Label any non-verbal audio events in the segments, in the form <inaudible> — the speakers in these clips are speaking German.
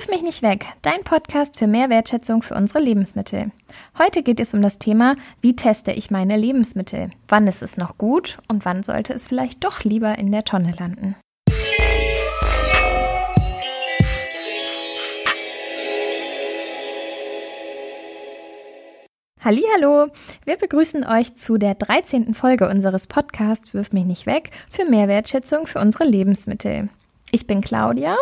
Wirf mich nicht weg, dein Podcast für mehr Wertschätzung für unsere Lebensmittel. Heute geht es um das Thema, wie teste ich meine Lebensmittel? Wann ist es noch gut und wann sollte es vielleicht doch lieber in der Tonne landen? Hallo, wir begrüßen euch zu der 13. Folge unseres Podcasts Wirf mich nicht weg für mehr Wertschätzung für unsere Lebensmittel. Ich bin Claudia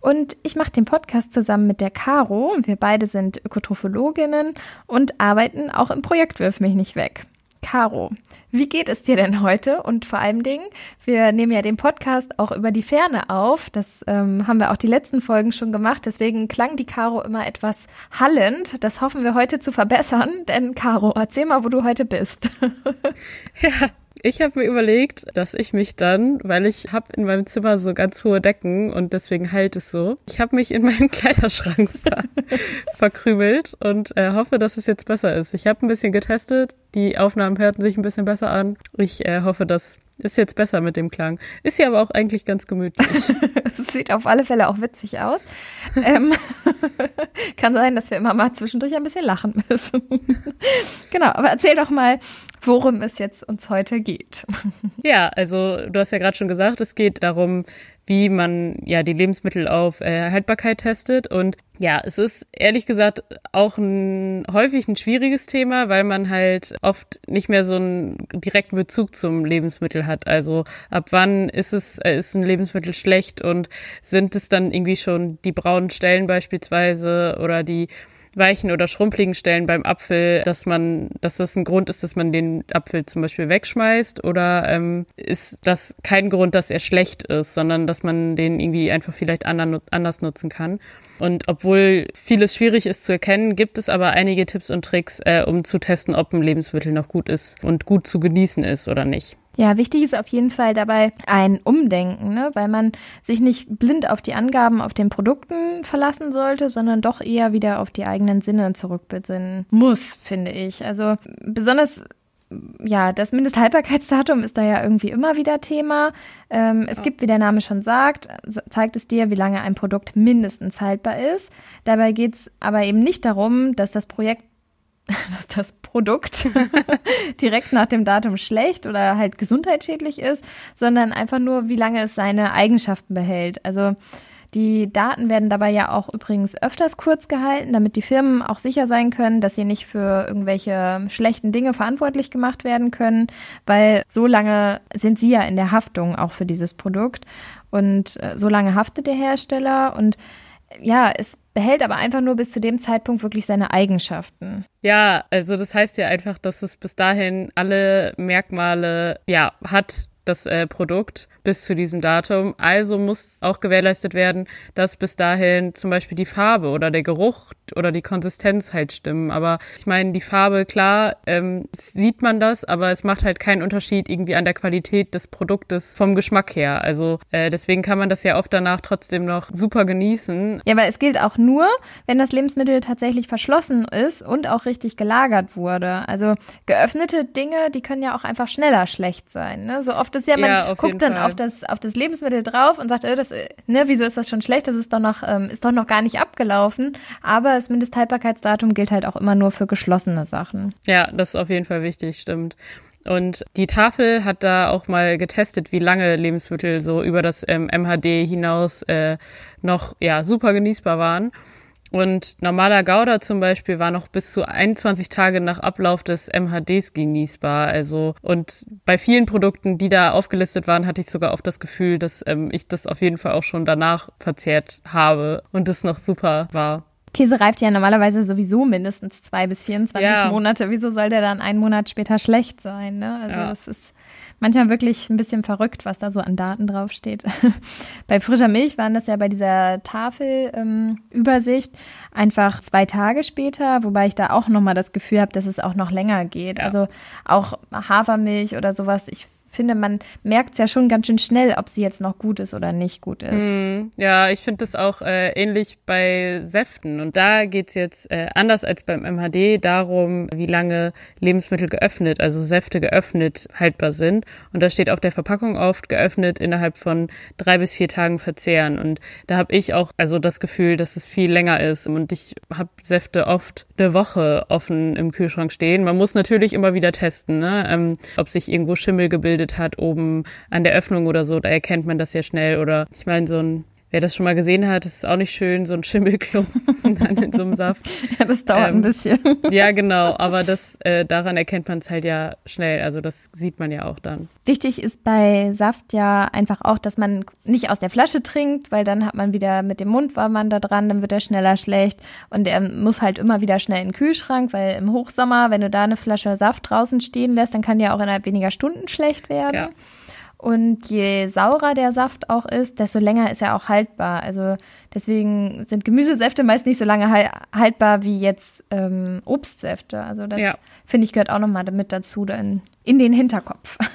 und ich mache den Podcast zusammen mit der Caro. Wir beide sind Ökotrophologinnen und arbeiten auch im Projekt Wirf mich nicht weg. Caro, wie geht es dir denn heute? Und vor allem Dingen, wir nehmen ja den Podcast auch über die Ferne auf. Das ähm, haben wir auch die letzten Folgen schon gemacht. Deswegen klang die Caro immer etwas hallend. Das hoffen wir heute zu verbessern. Denn Caro, erzähl mal, wo du heute bist. <laughs> ja, ich habe mir überlegt, dass ich mich dann, weil ich habe in meinem Zimmer so ganz hohe Decken und deswegen halt es so, ich habe mich in <laughs> meinem Kleiderschrank ver verkrümelt und äh, hoffe, dass es jetzt besser ist. Ich habe ein bisschen getestet, die Aufnahmen hörten sich ein bisschen besser an. Ich äh, hoffe, dass ist jetzt besser mit dem Klang. Ist ja aber auch eigentlich ganz gemütlich. <laughs> Sieht auf alle Fälle auch witzig aus. ähm, <laughs> kann sein, dass wir immer mal zwischendurch ein bisschen lachen müssen. genau, aber erzähl doch mal, worum es jetzt uns heute geht. <laughs> ja, also du hast ja gerade schon gesagt, es geht darum, wie man ja die Lebensmittel auf äh, Haltbarkeit testet. Und ja, es ist ehrlich gesagt auch ein häufig ein schwieriges Thema, weil man halt oft nicht mehr so einen direkten Bezug zum Lebensmittel hat. Also ab wann ist es äh, ist ein Lebensmittel schlecht und sind es dann irgendwie schon die braunen Stellen beispielsweise oder die weichen oder schrumpeligen Stellen beim Apfel, dass man, dass das ein Grund ist, dass man den Apfel zum Beispiel wegschmeißt oder ähm, ist das kein Grund, dass er schlecht ist, sondern dass man den irgendwie einfach vielleicht anders nutzen kann. Und obwohl vieles schwierig ist zu erkennen, gibt es aber einige Tipps und Tricks, äh, um zu testen, ob ein Lebensmittel noch gut ist und gut zu genießen ist oder nicht. Ja, wichtig ist auf jeden Fall dabei ein Umdenken, ne? weil man sich nicht blind auf die Angaben auf den Produkten verlassen sollte, sondern doch eher wieder auf die eigenen Sinne zurückbesinnen muss, finde ich. Also besonders ja, das Mindesthaltbarkeitsdatum ist da ja irgendwie immer wieder Thema. Ähm, es ja. gibt, wie der Name schon sagt, zeigt es dir, wie lange ein Produkt mindestens haltbar ist. Dabei geht es aber eben nicht darum, dass das Projekt <laughs> dass das Produkt <laughs> direkt nach dem Datum schlecht oder halt gesundheitsschädlich ist, sondern einfach nur, wie lange es seine Eigenschaften behält. Also die Daten werden dabei ja auch übrigens öfters kurz gehalten, damit die Firmen auch sicher sein können, dass sie nicht für irgendwelche schlechten Dinge verantwortlich gemacht werden können, weil so lange sind sie ja in der Haftung auch für dieses Produkt und äh, so lange haftet der Hersteller und ja, es behält aber einfach nur bis zu dem Zeitpunkt wirklich seine Eigenschaften. Ja, also das heißt ja einfach, dass es bis dahin alle Merkmale ja hat, das äh, Produkt bis zu diesem Datum. Also muss auch gewährleistet werden, dass bis dahin zum Beispiel die Farbe oder der Geruch oder die Konsistenz halt stimmen. Aber ich meine, die Farbe, klar, ähm, sieht man das, aber es macht halt keinen Unterschied irgendwie an der Qualität des Produktes vom Geschmack her. Also äh, deswegen kann man das ja oft danach trotzdem noch super genießen. Ja, aber es gilt auch nur, wenn das Lebensmittel tatsächlich verschlossen ist und auch richtig gelagert wurde. Also geöffnete Dinge, die können ja auch einfach schneller schlecht sein. Ne? So oft ist ja, man ja, guckt dann Fall. auf das, auf das Lebensmittel drauf und sagt, äh, das, ne, wieso ist das schon schlecht? Das ist doch noch, ähm, ist doch noch gar nicht abgelaufen. Aber das Mindesthaltbarkeitsdatum gilt halt auch immer nur für geschlossene Sachen. Ja, das ist auf jeden Fall wichtig, stimmt. Und die Tafel hat da auch mal getestet, wie lange Lebensmittel so über das ähm, MHD hinaus äh, noch ja super genießbar waren. Und normaler Gouda zum Beispiel war noch bis zu 21 Tage nach Ablauf des MHDs genießbar. Also und bei vielen Produkten, die da aufgelistet waren, hatte ich sogar auch das Gefühl, dass ähm, ich das auf jeden Fall auch schon danach verzehrt habe und es noch super war. Käse reift ja normalerweise sowieso mindestens zwei bis 24 ja. Monate. Wieso soll der dann einen Monat später schlecht sein? Ne? Also ja. das ist manchmal wirklich ein bisschen verrückt, was da so an Daten draufsteht. <laughs> bei frischer Milch waren das ja bei dieser Tafelübersicht ähm, einfach zwei Tage später, wobei ich da auch nochmal das Gefühl habe, dass es auch noch länger geht. Ja. Also auch Hafermilch oder sowas, ich finde, man merkt es ja schon ganz schön schnell, ob sie jetzt noch gut ist oder nicht gut ist. Hm, ja, ich finde das auch äh, ähnlich bei Säften. Und da geht's jetzt äh, anders als beim MHD darum, wie lange Lebensmittel geöffnet, also Säfte geöffnet haltbar sind. Und da steht auf der Verpackung oft geöffnet innerhalb von drei bis vier Tagen verzehren. Und da habe ich auch also das Gefühl, dass es viel länger ist. Und ich habe Säfte oft eine Woche offen im Kühlschrank stehen. Man muss natürlich immer wieder testen, ne? Ähm, ob sich irgendwo Schimmel gebildet hat oben an der Öffnung oder so. Da erkennt man das ja schnell. Oder ich meine, so ein Wer das schon mal gesehen hat, ist auch nicht schön, so ein Schimmelklumpen <laughs> dann in so einem Saft. ja, das dauert ähm, ein bisschen. ja, genau, aber das äh, daran erkennt man es halt ja schnell. Also das sieht man ja auch dann. Wichtig ist bei Saft ja einfach auch, dass man nicht aus der Flasche trinkt, weil dann hat man wieder mit dem Mund war man da dran, dann wird er schneller schlecht und er muss halt immer wieder schnell in den Kühlschrank, weil im Hochsommer, wenn du da eine Flasche Saft draußen stehen lässt, dann kann die auch innerhalb weniger Stunden schlecht werden. Ja. Und je saurer der Saft auch ist, desto länger ist er auch haltbar. Also deswegen sind Gemüsesäfte meist nicht so lange haltbar wie jetzt ähm, Obstsäfte. Also das ja. finde ich gehört auch nochmal damit dazu, dann in den Hinterkopf. <laughs>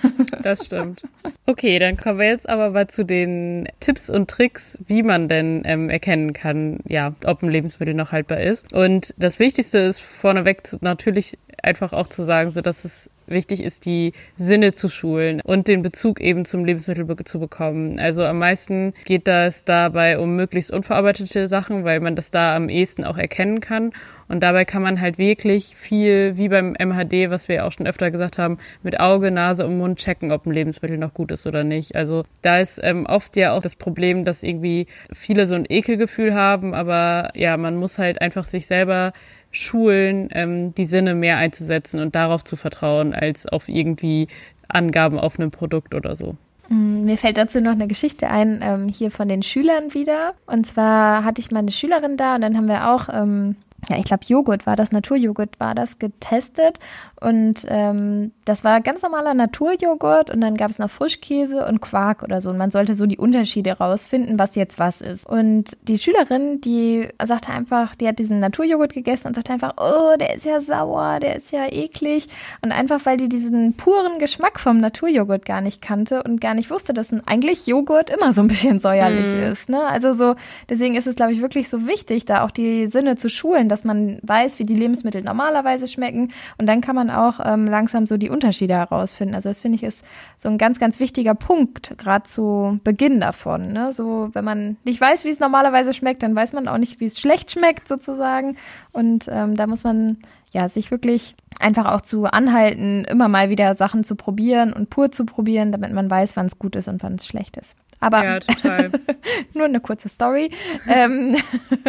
Das stimmt. Okay, dann kommen wir jetzt aber mal zu den Tipps und Tricks, wie man denn ähm, erkennen kann, ja, ob ein Lebensmittel noch haltbar ist. Und das Wichtigste ist vorneweg natürlich einfach auch zu sagen, so dass es wichtig ist, die Sinne zu schulen und den Bezug eben zum Lebensmittel zu bekommen. Also am meisten geht das dabei um möglichst unverarbeitete Sachen, weil man das da am ehesten auch erkennen kann. Und dabei kann man halt wirklich viel, wie beim MHD, was wir auch schon öfter gesagt haben, mit Auge, Nase und Mund checken, ob ein Lebensmittel noch gut ist oder nicht. Also da ist ähm, oft ja auch das Problem, dass irgendwie viele so ein Ekelgefühl haben, aber ja, man muss halt einfach sich selber schulen, ähm, die Sinne mehr einzusetzen und darauf zu vertrauen, als auf irgendwie Angaben auf einem Produkt oder so. Mm, mir fällt dazu noch eine Geschichte ein, ähm, hier von den Schülern wieder. Und zwar hatte ich meine Schülerin da und dann haben wir auch ähm, ja, ich glaube, Joghurt war das, Naturjoghurt war das, getestet. Und ähm, das war ganz normaler Naturjoghurt und dann gab es noch Frischkäse und Quark oder so. Und man sollte so die Unterschiede rausfinden, was jetzt was ist. Und die Schülerin, die sagte einfach, die hat diesen Naturjoghurt gegessen und sagte einfach, oh, der ist ja sauer, der ist ja eklig. Und einfach, weil die diesen puren Geschmack vom Naturjoghurt gar nicht kannte und gar nicht wusste, dass eigentlich Joghurt immer so ein bisschen säuerlich mm. ist. Ne? Also so, deswegen ist es, glaube ich, wirklich so wichtig, da auch die Sinne zu schulen dass man weiß, wie die Lebensmittel normalerweise schmecken. Und dann kann man auch ähm, langsam so die Unterschiede herausfinden. Also das finde ich ist so ein ganz, ganz wichtiger Punkt, gerade zu Beginn davon. Ne? So, wenn man nicht weiß, wie es normalerweise schmeckt, dann weiß man auch nicht, wie es schlecht schmeckt sozusagen. Und ähm, da muss man ja, sich wirklich einfach auch zu anhalten, immer mal wieder Sachen zu probieren und pur zu probieren, damit man weiß, wann es gut ist und wann es schlecht ist. Aber ja, total. <laughs> nur eine kurze Story. ähm,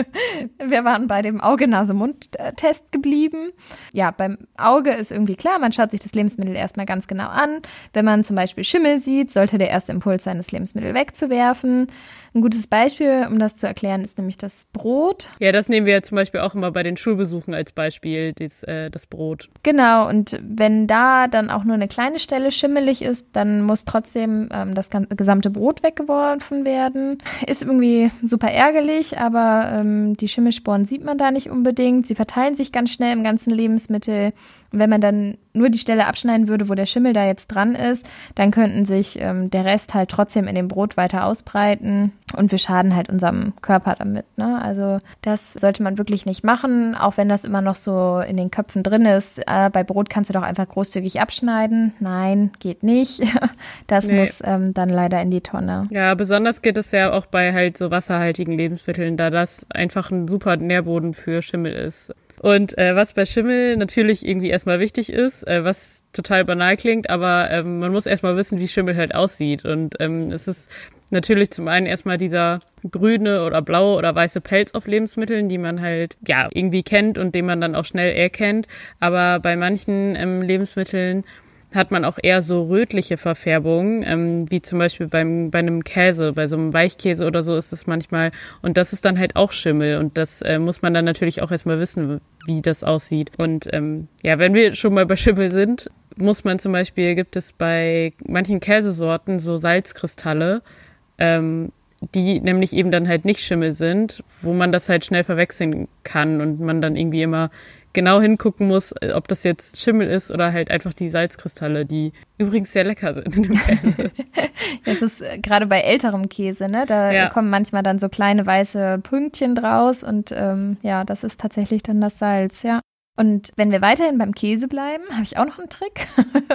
<laughs> wir waren bei dem Auge-Nase-Mund-Test geblieben. Ja, beim Auge ist irgendwie klar, man schaut sich das Lebensmittel erstmal ganz genau an. Wenn man zum Beispiel Schimmel sieht, sollte der erste Impuls sein, das Lebensmittel wegzuwerfen. Ein gutes Beispiel, um das zu erklären, ist nämlich das Brot. Ja, das nehmen wir zum Beispiel auch immer bei den Schulbesuchen als Beispiel, dies, äh, das Brot. Genau, und wenn da dann auch nur eine kleine Stelle schimmelig ist, dann muss trotzdem ähm, das gesamte Brot weggeworfen werden. Ist irgendwie super ärgerlich, aber ähm, die Schimmelsporen sieht man da nicht unbedingt. Sie verteilen sich ganz schnell im ganzen Lebensmittel. Wenn man dann nur die Stelle abschneiden würde, wo der Schimmel da jetzt dran ist, dann könnten sich ähm, der Rest halt trotzdem in dem Brot weiter ausbreiten und wir schaden halt unserem Körper damit. Ne? Also das sollte man wirklich nicht machen, auch wenn das immer noch so in den Köpfen drin ist. Äh, bei Brot kannst du doch einfach großzügig abschneiden. Nein, geht nicht. <laughs> Das nee. muss ähm, dann leider in die Tonne. Ja, besonders geht es ja auch bei halt so wasserhaltigen Lebensmitteln, da das einfach ein super Nährboden für Schimmel ist. Und äh, was bei Schimmel natürlich irgendwie erstmal wichtig ist, äh, was total banal klingt, aber ähm, man muss erstmal wissen, wie Schimmel halt aussieht. Und ähm, es ist natürlich zum einen erstmal dieser grüne oder blaue oder weiße Pelz auf Lebensmitteln, die man halt ja irgendwie kennt und den man dann auch schnell erkennt. Aber bei manchen ähm, Lebensmitteln hat man auch eher so rötliche Verfärbungen, ähm, wie zum Beispiel beim, bei einem Käse, bei so einem Weichkäse oder so ist es manchmal. Und das ist dann halt auch Schimmel. Und das äh, muss man dann natürlich auch erstmal wissen, wie das aussieht. Und ähm, ja, wenn wir schon mal bei Schimmel sind, muss man zum Beispiel, gibt es bei manchen Käsesorten so Salzkristalle. Ähm, die nämlich eben dann halt nicht Schimmel sind, wo man das halt schnell verwechseln kann und man dann irgendwie immer genau hingucken muss, ob das jetzt Schimmel ist oder halt einfach die Salzkristalle, die übrigens sehr lecker sind in dem Käse. <laughs> das ist äh, gerade bei älterem Käse, ne? Da ja. kommen manchmal dann so kleine weiße Pünktchen draus und ähm, ja, das ist tatsächlich dann das Salz, ja. Und wenn wir weiterhin beim Käse bleiben, <laughs> habe ich auch noch einen Trick.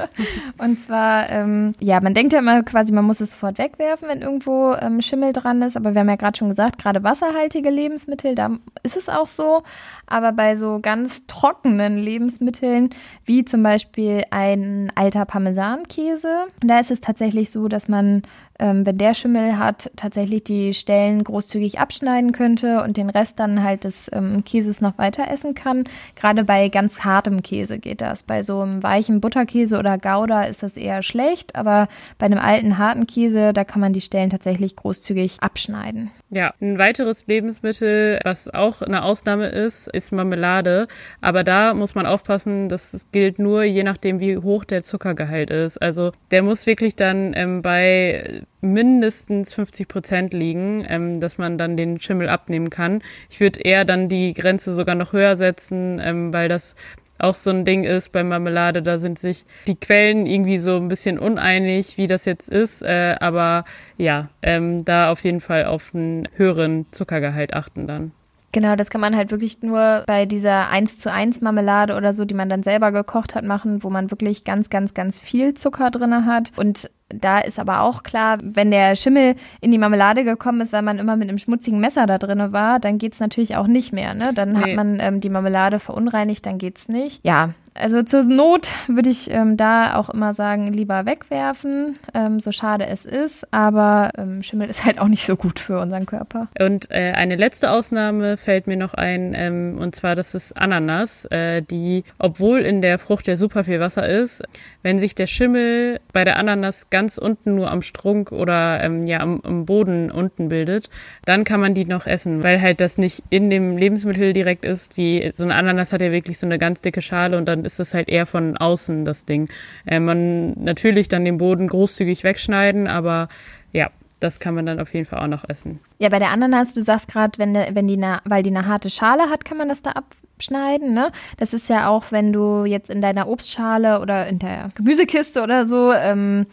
<laughs> und zwar, ähm, ja, man denkt ja immer quasi, man muss es sofort wegwerfen, wenn irgendwo ähm, Schimmel dran ist. Aber wir haben ja gerade schon gesagt, gerade wasserhaltige Lebensmittel, da ist es auch so. Aber bei so ganz trockenen Lebensmitteln, wie zum Beispiel ein alter Parmesankäse, da ist es tatsächlich so, dass man ähm, wenn der Schimmel hat, tatsächlich die Stellen großzügig abschneiden könnte und den Rest dann halt des ähm, Käses noch weiter essen kann. Gerade bei ganz hartem Käse geht das. Bei so einem weichen Butterkäse oder Gouda ist das eher schlecht, aber bei einem alten harten Käse, da kann man die Stellen tatsächlich großzügig abschneiden. Ja, ein weiteres Lebensmittel, was auch eine Ausnahme ist, ist Marmelade. Aber da muss man aufpassen, das gilt nur je nachdem, wie hoch der Zuckergehalt ist. Also der muss wirklich dann ähm, bei mindestens 50 Prozent liegen, ähm, dass man dann den Schimmel abnehmen kann. Ich würde eher dann die Grenze sogar noch höher setzen, ähm, weil das auch so ein Ding ist bei Marmelade. Da sind sich die Quellen irgendwie so ein bisschen uneinig, wie das jetzt ist. Äh, aber ja, ähm, da auf jeden Fall auf einen höheren Zuckergehalt achten dann. Genau, das kann man halt wirklich nur bei dieser 1 zu 1 Marmelade oder so, die man dann selber gekocht hat, machen, wo man wirklich ganz, ganz, ganz viel Zucker drin hat. Und da ist aber auch klar, wenn der Schimmel in die Marmelade gekommen ist, weil man immer mit einem schmutzigen Messer da drin war, dann geht's natürlich auch nicht mehr. Ne? Dann nee. hat man ähm, die Marmelade verunreinigt, dann geht's nicht. Ja, also zur Not würde ich ähm, da auch immer sagen, lieber wegwerfen, ähm, so schade es ist. Aber ähm, Schimmel ist halt auch nicht so gut für unseren Körper. Und äh, eine letzte Ausnahme fällt mir noch ein, ähm, und zwar das ist Ananas, äh, die, obwohl in der Frucht ja super viel Wasser ist, wenn sich der Schimmel bei der Ananas ganz unten nur am Strunk oder ähm, ja am, am, Boden unten bildet, dann kann man die noch essen, weil halt das nicht in dem Lebensmittel direkt ist. Die so eine Ananas hat ja wirklich so eine ganz dicke Schale und dann ist das halt eher von außen das Ding. Äh, man natürlich dann den Boden großzügig wegschneiden, aber ja, das kann man dann auf jeden Fall auch noch essen. Ja, bei der Ananas, du sagst gerade, wenn, wenn die weil die eine harte Schale hat, kann man das da abschneiden, ne? Das ist ja auch, wenn du jetzt in deiner Obstschale oder in der Gemüsekiste oder so ähm,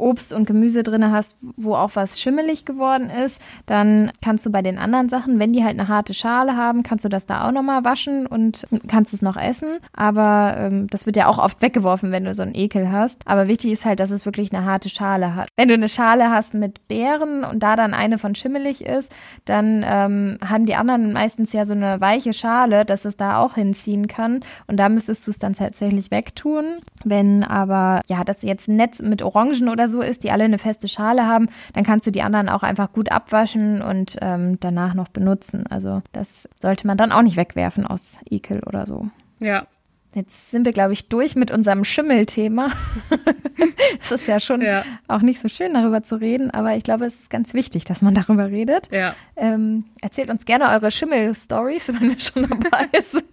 Obst und Gemüse drin hast, wo auch was schimmelig geworden ist, dann kannst du bei den anderen Sachen, wenn die halt eine harte Schale haben, kannst du das da auch nochmal waschen und kannst es noch essen. Aber ähm, das wird ja auch oft weggeworfen, wenn du so einen Ekel hast. Aber wichtig ist halt, dass es wirklich eine harte Schale hat. Wenn du eine Schale hast mit Beeren und da dann eine von schimmelig ist, dann ähm, haben die anderen meistens ja so eine weiche Schale, dass es da auch hinziehen kann. Und da müsstest du es dann tatsächlich wegtun. Wenn aber, ja, das jetzt ein Netz mit Orangen oder so ist, die alle eine feste Schale haben, dann kannst du die anderen auch einfach gut abwaschen und ähm, danach noch benutzen. Also das sollte man dann auch nicht wegwerfen aus Ekel oder so. Ja, Jetzt sind wir, glaube ich, durch mit unserem Schimmelthema. <laughs> es ist ja schon ja. auch nicht so schön, darüber zu reden, aber ich glaube, es ist ganz wichtig, dass man darüber redet. Ja. Ähm, erzählt uns gerne eure Schimmel-Stories, wenn wir schon dabei <laughs> sind.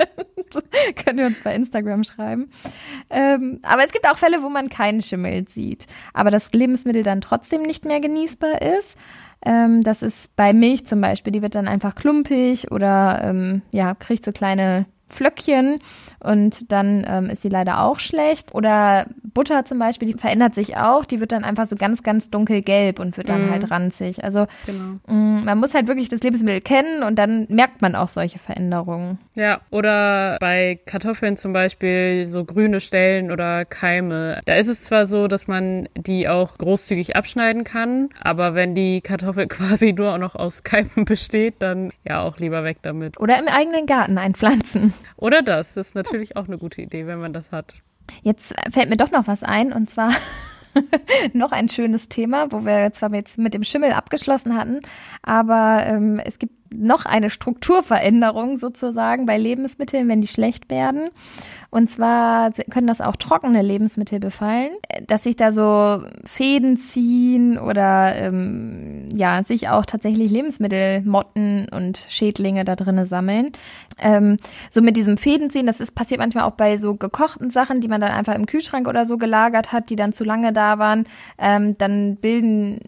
Könnt ihr uns bei Instagram schreiben. Ähm, aber es gibt auch Fälle, wo man keinen Schimmel sieht, aber das Lebensmittel dann trotzdem nicht mehr genießbar ist. Ähm, das ist bei Milch zum Beispiel, die wird dann einfach klumpig oder ähm, ja, kriegt so kleine Flöckchen und dann ähm, ist sie leider auch schlecht. Oder Butter zum Beispiel, die verändert sich auch, die wird dann einfach so ganz, ganz dunkelgelb und wird dann mm. halt ranzig. Also genau. mh, mm, man muss halt wirklich das Lebensmittel kennen und dann merkt man auch solche Veränderungen. Ja, oder bei Kartoffeln zum Beispiel so grüne Stellen oder Keime. Da ist es zwar so, dass man die auch großzügig abschneiden kann, aber wenn die Kartoffel <laughs> quasi nur noch aus Keimen besteht, dann ja auch lieber weg damit. Oder im eigenen Garten einpflanzen. Oder das, das ist natürlich auch eine gute Idee, wenn man das hat. Jetzt fällt mir doch noch was ein und zwar <laughs> noch ein schönes Thema, wo wir zwar jetzt mit dem Schimmel abgeschlossen hatten, aber ähm, es gibt noch eine Strukturveränderung sozusagen bei Lebensmitteln, wenn die schlecht werden. Und zwar können das auch trockene Lebensmittel befallen, dass sich da so Fäden ziehen oder ähm, ja, sich auch tatsächlich Lebensmittelmotten und Schädlinge da drinnen sammeln. Ähm, so mit diesem Fädenziehen, das ist passiert manchmal auch bei so gekochten Sachen, die man dann einfach im Kühlschrank oder so gelagert hat, die dann zu lange da waren. Ähm, dann bilden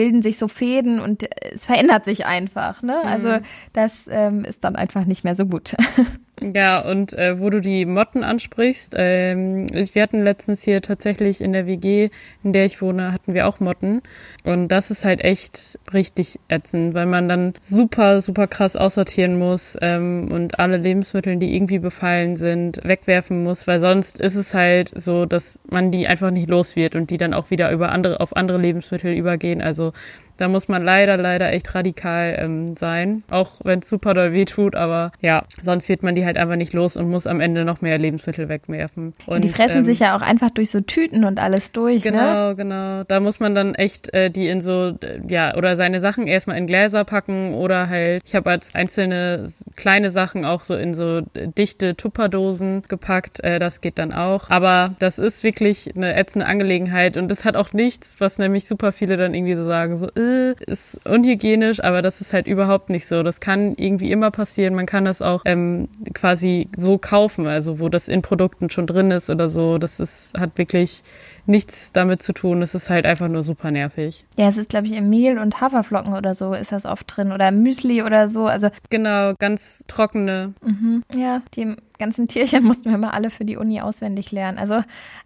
bilden sich so Fäden und es verändert sich einfach. Ne? Also mhm. das ähm, ist dann einfach nicht mehr so gut. <laughs> Ja, und äh, wo du die Motten ansprichst, ähm, wir hatten letztens hier tatsächlich in der WG, in der ich wohne, hatten wir auch Motten. Und das ist halt echt richtig ätzend, weil man dann super, super krass aussortieren muss ähm, und alle Lebensmittel, die irgendwie befallen sind, wegwerfen muss, weil sonst ist es halt so, dass man die einfach nicht los wird und die dann auch wieder über andere, auf andere Lebensmittel übergehen. Also da muss man leider, leider echt radikal ähm, sein, auch wenn es super doll weh tut, aber ja, sonst wird man die halt einfach nicht los und muss am Ende noch mehr Lebensmittel wegwerfen. Und, die fressen ähm, sich ja auch einfach durch so Tüten und alles durch, genau, ne? Genau, genau. Da muss man dann echt äh, die in so, ja, oder seine Sachen erstmal in Gläser packen oder halt, ich habe als einzelne kleine Sachen auch so in so dichte Tupperdosen gepackt. Äh, das geht dann auch. Aber das ist wirklich eine ätzende Angelegenheit und das hat auch nichts, was nämlich super viele dann irgendwie so sagen, so, äh, ist unhygienisch, aber das ist halt überhaupt nicht so. Das kann irgendwie immer passieren. Man kann das auch ähm, quasi so kaufen, also wo das in Produkten schon drin ist oder so. Das ist, hat wirklich nichts damit zu tun. Es ist halt einfach nur super nervig. Ja, es ist, glaube ich, im Mehl und Haferflocken oder so ist das oft drin oder Müsli oder so. Also genau, ganz trockene. Mhm. Ja, die ganzen Tierchen <laughs> mussten wir mal alle für die Uni auswendig lernen. Also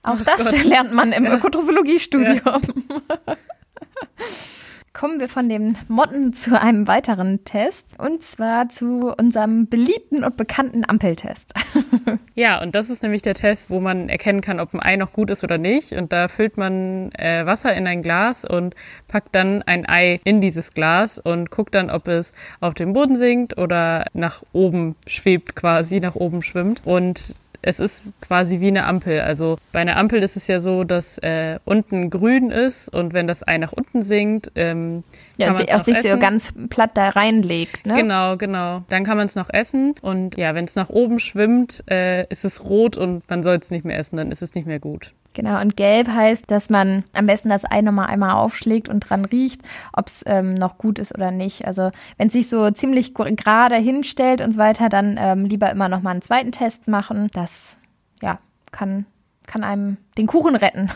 auch oh das Gott. <laughs> lernt man im ja. Ökotrophologiestudium. Ja. <laughs> kommen wir von den Motten zu einem weiteren Test und zwar zu unserem beliebten und bekannten Ampeltest. <laughs> ja, und das ist nämlich der Test, wo man erkennen kann, ob ein Ei noch gut ist oder nicht. Und da füllt man äh, Wasser in ein Glas und packt dann ein Ei in dieses Glas und guckt dann, ob es auf den Boden sinkt oder nach oben schwebt quasi, nach oben schwimmt. Und es ist quasi wie eine Ampel. Also bei einer Ampel ist es ja so, dass äh, unten grün ist und wenn das Ei nach unten sinkt, ähm, ja, kann es sich essen. so ganz platt da reinlegt. Ne? Genau, genau. Dann kann man es noch essen und ja, wenn es nach oben schwimmt, äh, ist es rot und man soll es nicht mehr essen, dann ist es nicht mehr gut. Genau, und gelb heißt, dass man am besten das Ei nochmal einmal aufschlägt und dran riecht, ob es ähm, noch gut ist oder nicht. Also wenn es sich so ziemlich gerade hinstellt und so weiter, dann ähm, lieber immer nochmal einen zweiten Test machen. Das, ja, kann kann einem den Kuchen retten.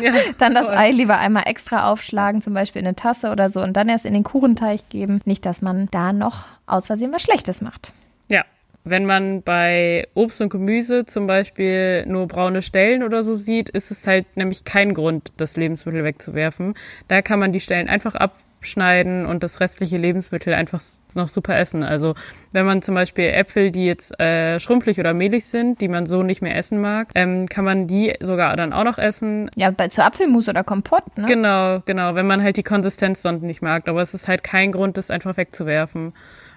Ja, <laughs> dann das Ei lieber einmal extra aufschlagen, zum Beispiel in eine Tasse oder so, und dann erst in den Kuchenteig geben. Nicht, dass man da noch aus Versehen was Schlechtes macht. Ja, wenn man bei Obst und Gemüse zum Beispiel nur braune Stellen oder so sieht, ist es halt nämlich kein Grund, das Lebensmittel wegzuwerfen. Da kann man die Stellen einfach abschneiden und das restliche Lebensmittel einfach noch super essen. Also wenn man zum Beispiel Äpfel, die jetzt äh, schrumpelig oder mehlig sind, die man so nicht mehr essen mag, ähm, kann man die sogar dann auch noch essen. Ja, bei zu Apfelmus oder Kompott, ne? Genau, genau, wenn man halt die Konsistenz sonst nicht mag. Aber es ist halt kein Grund, das einfach wegzuwerfen.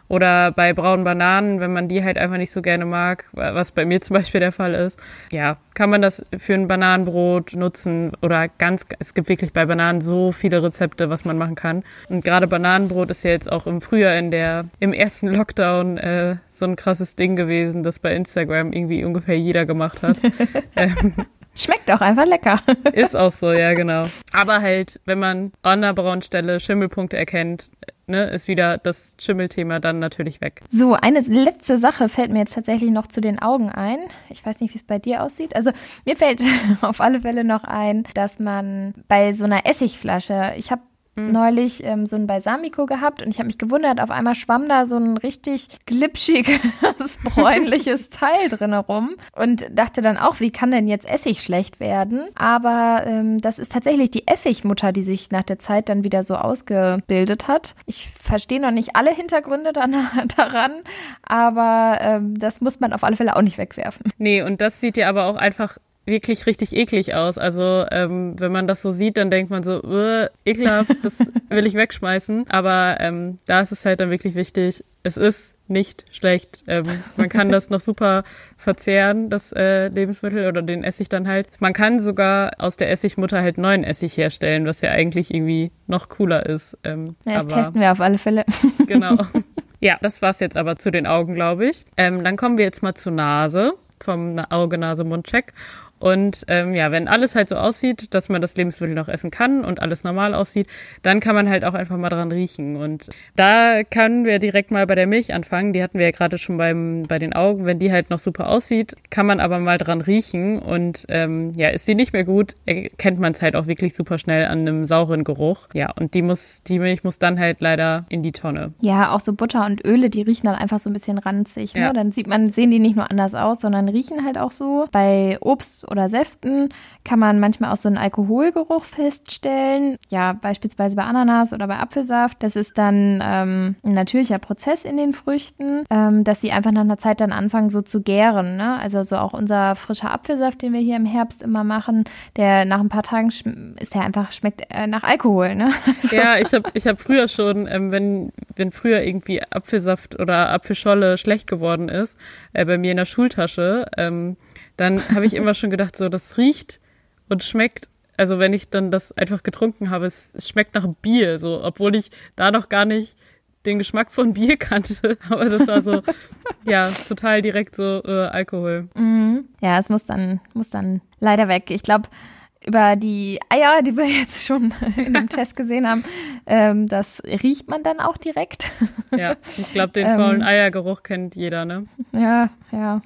Oder bei braunen Bananen, wenn man die halt einfach nicht so gerne mag, was bei mir <laughs> zum Beispiel der Fall ist. Ja, kann man das für ein Bananenbrot nutzen oder ganz, es gibt wirklich bei Bananen so viele Rezepte, was man machen kann. Und gerade Bananenbrot ist ja jetzt auch im Frühjahr in der, im ersten Lockdown äh, so ein krasses Ding gewesen, das bei Instagram irgendwie ungefähr jeder gemacht hat. <laughs> ähm, Schmeckt auch einfach lecker. Ist auch so, ja, genau. Aber halt, wenn man an der braunen Stelle Schimmelpunkte erkennt, ne, ist wieder das Schimmelthema dann natürlich weg. So, eine letzte Sache fällt mir jetzt tatsächlich noch zu den Augen ein. Ich weiß nicht, wie es bei dir aussieht. Also mir fällt <laughs> auf alle Fälle noch ein, dass man bei so einer Essigflasche, ich habe. Neulich ähm, so ein Balsamico gehabt und ich habe mich gewundert, auf einmal schwamm da so ein richtig glitschiges, <laughs> bräunliches <laughs> Teil drin rum und dachte dann auch, wie kann denn jetzt Essig schlecht werden? Aber ähm, das ist tatsächlich die Essigmutter, die sich nach der Zeit dann wieder so ausgebildet hat. Ich verstehe noch nicht alle Hintergründe <laughs> daran, aber ähm, das muss man auf alle Fälle auch nicht wegwerfen. Nee, und das sieht ja aber auch einfach wirklich richtig eklig aus. Also ähm, wenn man das so sieht, dann denkt man so, äh, ekelhaft, das <laughs> will ich wegschmeißen. Aber ähm, da ist es halt dann wirklich wichtig, es ist nicht schlecht. Ähm, man kann das noch super verzehren, das äh, Lebensmittel oder den Essig dann halt. Man kann sogar aus der Essigmutter halt neuen Essig herstellen, was ja eigentlich irgendwie noch cooler ist. Ähm, ja, das aber, testen wir auf alle Fälle. <laughs> genau. <laughs> Ja, das war's jetzt aber zu den Augen, glaube ich. Ähm, dann kommen wir jetzt mal zur Nase vom Auge, Nase, Mund-Check. Und ähm, ja, wenn alles halt so aussieht, dass man das Lebensmittel noch essen kann und alles normal aussieht, dann kann man halt auch einfach mal dran riechen. Und da können wir direkt mal bei der Milch anfangen. Die hatten wir ja gerade schon beim, bei den Augen. Wenn die halt noch super aussieht, kann man aber mal dran riechen. Und ähm, ja, ist sie nicht mehr gut, erkennt man es halt auch wirklich super schnell an einem sauren Geruch. Ja, und die muss, die Milch muss dann halt leider in die Tonne. Ja, auch so Butter und Öle, die riechen dann einfach so ein bisschen ranzig. Ne? Ja. Dann sieht man, sehen die nicht nur anders aus, sondern riechen halt auch so. Bei Obst oder Säften kann man manchmal auch so einen Alkoholgeruch feststellen. Ja, beispielsweise bei Ananas oder bei Apfelsaft. Das ist dann ähm, ein natürlicher Prozess in den Früchten, ähm, dass sie einfach nach einer Zeit dann anfangen so zu gären. Ne? Also so auch unser frischer Apfelsaft, den wir hier im Herbst immer machen, der nach ein paar Tagen ist ja einfach schmeckt äh, nach Alkohol. Ne? <laughs> so. Ja, ich habe ich hab früher schon, ähm, wenn wenn früher irgendwie Apfelsaft oder Apfelscholle schlecht geworden ist, äh, bei mir in der Schultasche, ähm, dann habe ich immer schon gedacht, so das riecht und schmeckt also wenn ich dann das einfach getrunken habe, es, schmeckt nach Bier, so, obwohl ich da noch gar nicht den Geschmack von Bier <laughs> kannte, aber das war so, ja, total direkt so äh, Alkohol. Mhm. Ja, es muss dann, muss dann leider weg. Ich glaube, über die Eier, die wir jetzt schon <laughs> in dem Test gesehen haben, ähm, das riecht man dann auch direkt. Ja, ich glaube, den <laughs> faulen ähm, Eiergeruch kennt jeder, ne? Ja, ja.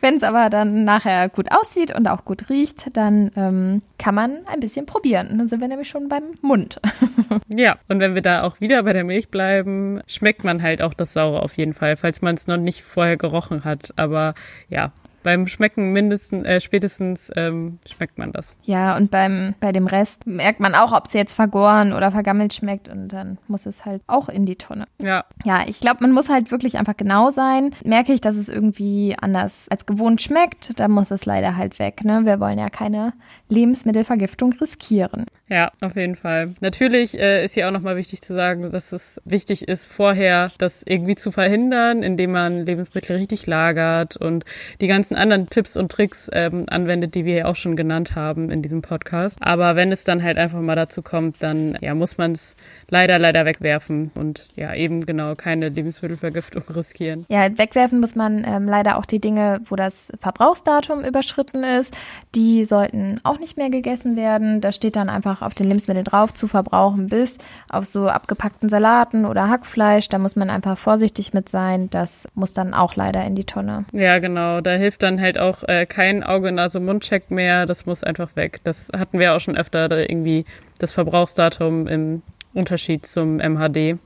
Wenn es aber dann nachher gut aussieht und auch gut riecht, dann ähm, kann man ein bisschen probieren. Dann sind wir nämlich schon beim Mund. <laughs> ja, und wenn wir da auch wieder bei der Milch bleiben, schmeckt man halt auch das Saure auf jeden Fall, falls man es noch nicht vorher gerochen hat. Aber ja, beim Schmecken mindestens, äh, spätestens ähm, schmeckt man das. Ja, und beim, bei dem Rest merkt man auch, ob es jetzt vergoren oder vergammelt schmeckt und dann muss es halt auch in die Tonne. Ja. Ja, ich glaube, man muss halt wirklich einfach genau sein. Merke ich, dass es irgendwie anders als gewohnt schmeckt, dann muss es leider halt weg. Ne? Wir wollen ja keine Lebensmittelvergiftung riskieren. Ja, auf jeden Fall. Natürlich äh, ist hier auch nochmal wichtig zu sagen, dass es wichtig ist, vorher das irgendwie zu verhindern, indem man Lebensmittel richtig lagert und die ganzen anderen Tipps und Tricks ähm, anwendet, die wir ja auch schon genannt haben in diesem Podcast. Aber wenn es dann halt einfach mal dazu kommt, dann ja, muss man es leider, leider wegwerfen und ja, eben genau keine Lebensmittelvergiftung <laughs> riskieren. Ja, wegwerfen muss man ähm, leider auch die Dinge, wo das Verbrauchsdatum überschritten ist. Die sollten auch nicht mehr gegessen werden. Da steht dann einfach auf den Lebensmitteln drauf zu verbrauchen bis auf so abgepackten Salaten oder Hackfleisch. Da muss man einfach vorsichtig mit sein. Das muss dann auch leider in die Tonne. Ja, genau. Da hilft dann halt auch äh, kein Auge, Nase, Mundcheck mehr. Das muss einfach weg. Das hatten wir auch schon öfter, da irgendwie das Verbrauchsdatum im Unterschied zum MHD.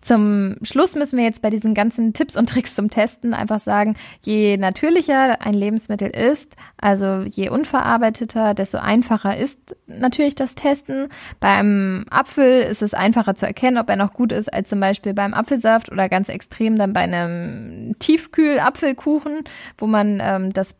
Zum Schluss müssen wir jetzt bei diesen ganzen Tipps und Tricks zum Testen einfach sagen, je natürlicher ein Lebensmittel ist, also je unverarbeiteter, desto einfacher ist natürlich das Testen. Beim Apfel ist es einfacher zu erkennen, ob er noch gut ist, als zum Beispiel beim Apfelsaft oder ganz extrem dann bei einem Tiefkühl-Apfelkuchen, wo man ähm, das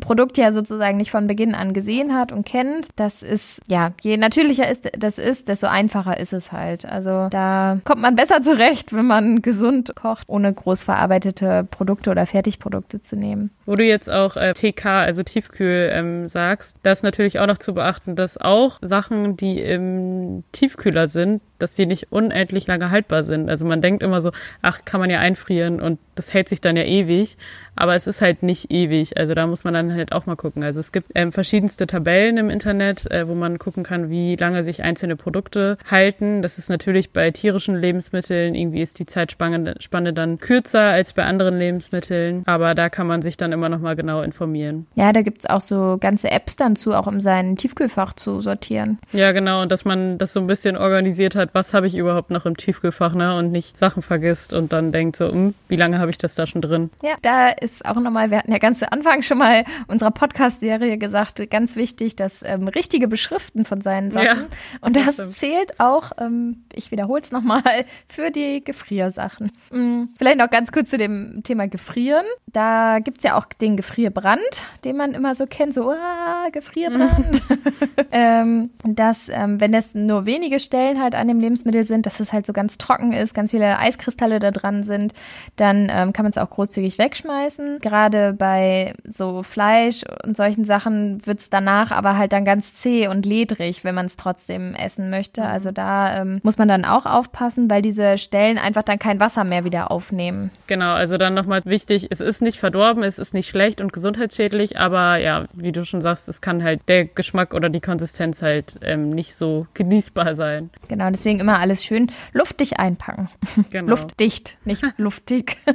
Produkt ja sozusagen nicht von Beginn an gesehen hat und kennt. Das ist, ja, je natürlicher ist, das ist, desto einfacher ist es halt. Also da kommt man besser zurecht recht, wenn man gesund kocht, ohne groß verarbeitete Produkte oder Fertigprodukte zu nehmen. Wo du jetzt auch äh, TK, also Tiefkühl, ähm, sagst, da ist natürlich auch noch zu beachten, dass auch Sachen, die im Tiefkühler sind, dass die nicht unendlich lange haltbar sind. Also man denkt immer so, ach, kann man ja einfrieren und das hält sich dann ja ewig. Aber es ist halt nicht ewig. Also da muss man dann halt auch mal gucken. Also es gibt ähm, verschiedenste Tabellen im Internet, äh, wo man gucken kann, wie lange sich einzelne Produkte halten. Das ist natürlich bei tierischen Lebensmitteln, irgendwie ist die Zeitspanne Spanne dann kürzer als bei anderen Lebensmitteln. Aber da kann man sich dann immer noch mal genau informieren. Ja, da gibt's auch so ganze Apps dann zu, auch um sein Tiefkühlfach zu sortieren. Ja, genau. Und dass man das so ein bisschen organisiert hat, was habe ich überhaupt noch im Tiefkühlfach, ne? Und nicht Sachen vergisst und dann denkt so, hm, wie lange habe ich das da schon drin? Ja, da ist auch nochmal, wir hatten ja ganz zu Anfang schon mal unserer Podcast-Serie gesagt, ganz wichtig, das ähm, richtige Beschriften von seinen Sachen. Ja, und das, das zählt auch, ähm, ich wiederhole es nochmal, <laughs> für die Gefriersachen. Mhm. Vielleicht noch ganz kurz zu dem Thema Gefrieren. Da gibt es ja auch den Gefrierbrand, den man immer so kennt, so, ah, Gefrierbrand. <laughs> ähm, dass, ähm, wenn es nur wenige Stellen halt an dem dem Lebensmittel sind, dass es halt so ganz trocken ist, ganz viele Eiskristalle da dran sind, dann ähm, kann man es auch großzügig wegschmeißen. Gerade bei so Fleisch und solchen Sachen wird es danach aber halt dann ganz zäh und ledrig, wenn man es trotzdem essen möchte. Mhm. Also da ähm, muss man dann auch aufpassen, weil diese Stellen einfach dann kein Wasser mehr wieder aufnehmen. Genau, also dann nochmal wichtig, es ist nicht verdorben, es ist nicht schlecht und gesundheitsschädlich, aber ja, wie du schon sagst, es kann halt der Geschmack oder die Konsistenz halt ähm, nicht so genießbar sein. Genau, deswegen immer alles schön luftig einpacken. Genau. <laughs> Luftdicht, nicht <laughs> luftig. <laughs>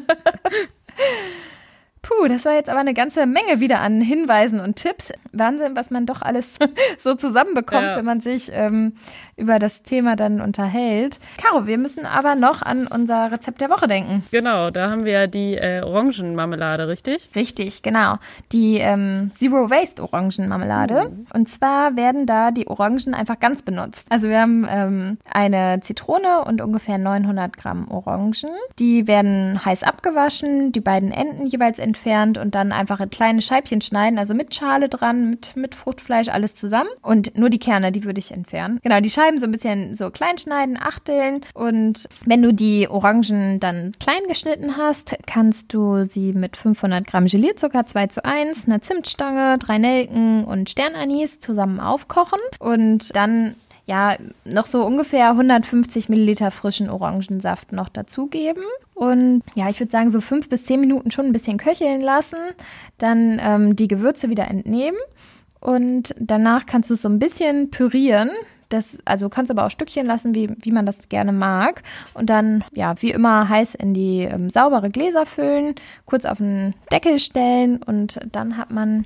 Puh, das war jetzt aber eine ganze Menge wieder an Hinweisen und Tipps. Wahnsinn, was man doch alles <laughs> so zusammenbekommt, ja. wenn man sich ähm, über das Thema dann unterhält. Caro, wir müssen aber noch an unser Rezept der Woche denken. Genau, da haben wir ja die äh, Orangenmarmelade, richtig? Richtig, genau. Die ähm, Zero Waste Orangenmarmelade. Mhm. Und zwar werden da die Orangen einfach ganz benutzt. Also wir haben ähm, eine Zitrone und ungefähr 900 Gramm Orangen. Die werden heiß abgewaschen, die beiden Enden jeweils entfernt entfernt und dann einfach in kleine Scheibchen schneiden, also mit Schale dran, mit, mit Fruchtfleisch, alles zusammen. Und nur die Kerne, die würde ich entfernen. Genau, die Scheiben so ein bisschen so klein schneiden, achteln. Und wenn du die Orangen dann klein geschnitten hast, kannst du sie mit 500 Gramm Gelierzucker 2 zu 1, einer Zimtstange, drei Nelken und Sternanis zusammen aufkochen und dann ja, noch so ungefähr 150 Milliliter frischen Orangensaft noch dazugeben. Und ja, ich würde sagen, so fünf bis zehn Minuten schon ein bisschen köcheln lassen. Dann ähm, die Gewürze wieder entnehmen. Und danach kannst du es so ein bisschen pürieren. Das, also kannst aber auch Stückchen lassen, wie, wie man das gerne mag. Und dann, ja, wie immer heiß in die ähm, saubere Gläser füllen, kurz auf den Deckel stellen und dann hat man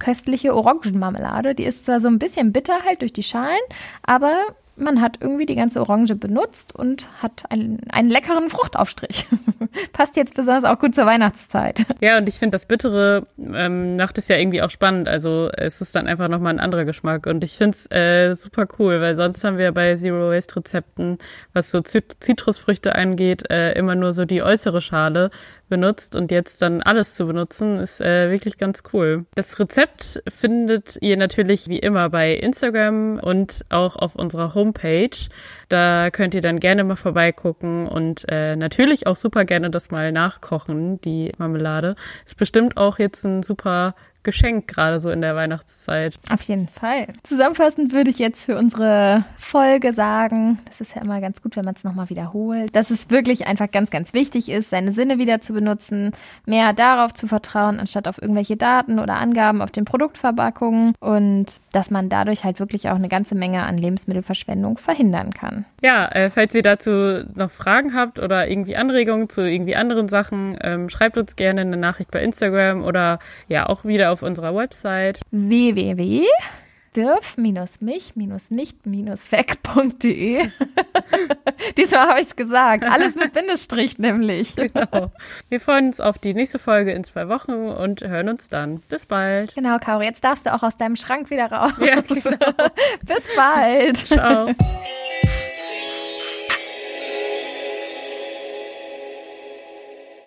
köstliche Orangenmarmelade. Die ist zwar so ein bisschen bitter halt durch die Schalen, aber man hat irgendwie die ganze Orange benutzt und hat einen, einen leckeren Fruchtaufstrich. <laughs> Passt jetzt besonders auch gut zur Weihnachtszeit. Ja, und ich finde, das Bittere ähm, macht es ja irgendwie auch spannend. Also es ist dann einfach nochmal ein anderer Geschmack. Und ich finde es äh, super cool, weil sonst haben wir bei Zero Waste Rezepten, was so Zitrusfrüchte angeht, äh, immer nur so die äußere Schale benutzt und jetzt dann alles zu benutzen, ist äh, wirklich ganz cool. Das Rezept findet ihr natürlich wie immer bei Instagram und auch auf unserer Homepage. Da könnt ihr dann gerne mal vorbeigucken und äh, natürlich auch super gerne das mal nachkochen, die Marmelade. Ist bestimmt auch jetzt ein super Geschenk, gerade so in der Weihnachtszeit. Auf jeden Fall. Zusammenfassend würde ich jetzt für unsere Folge sagen, das ist ja immer ganz gut, wenn man es nochmal wiederholt, dass es wirklich einfach ganz, ganz wichtig ist, seine Sinne wieder zu benutzen, mehr darauf zu vertrauen, anstatt auf irgendwelche Daten oder Angaben auf den Produktverpackungen und dass man dadurch halt wirklich auch eine ganze Menge an Lebensmittelverschwendung verhindern kann. Ja, äh, falls ihr dazu noch Fragen habt oder irgendwie Anregungen zu irgendwie anderen Sachen, ähm, schreibt uns gerne eine Nachricht bei Instagram oder ja auch wieder auf unserer Website www dirf-mich-nicht-weg.de. <laughs> Diesmal habe ich es gesagt. Alles mit Bindestrich nämlich. <laughs> Genau. Wir freuen uns auf die nächste Folge in zwei Wochen und hören uns dann. Bis bald. Genau, Caro. Jetzt darfst du auch aus deinem Schrank wieder raus. Ja, genau. <laughs> Bis bald. Ciao.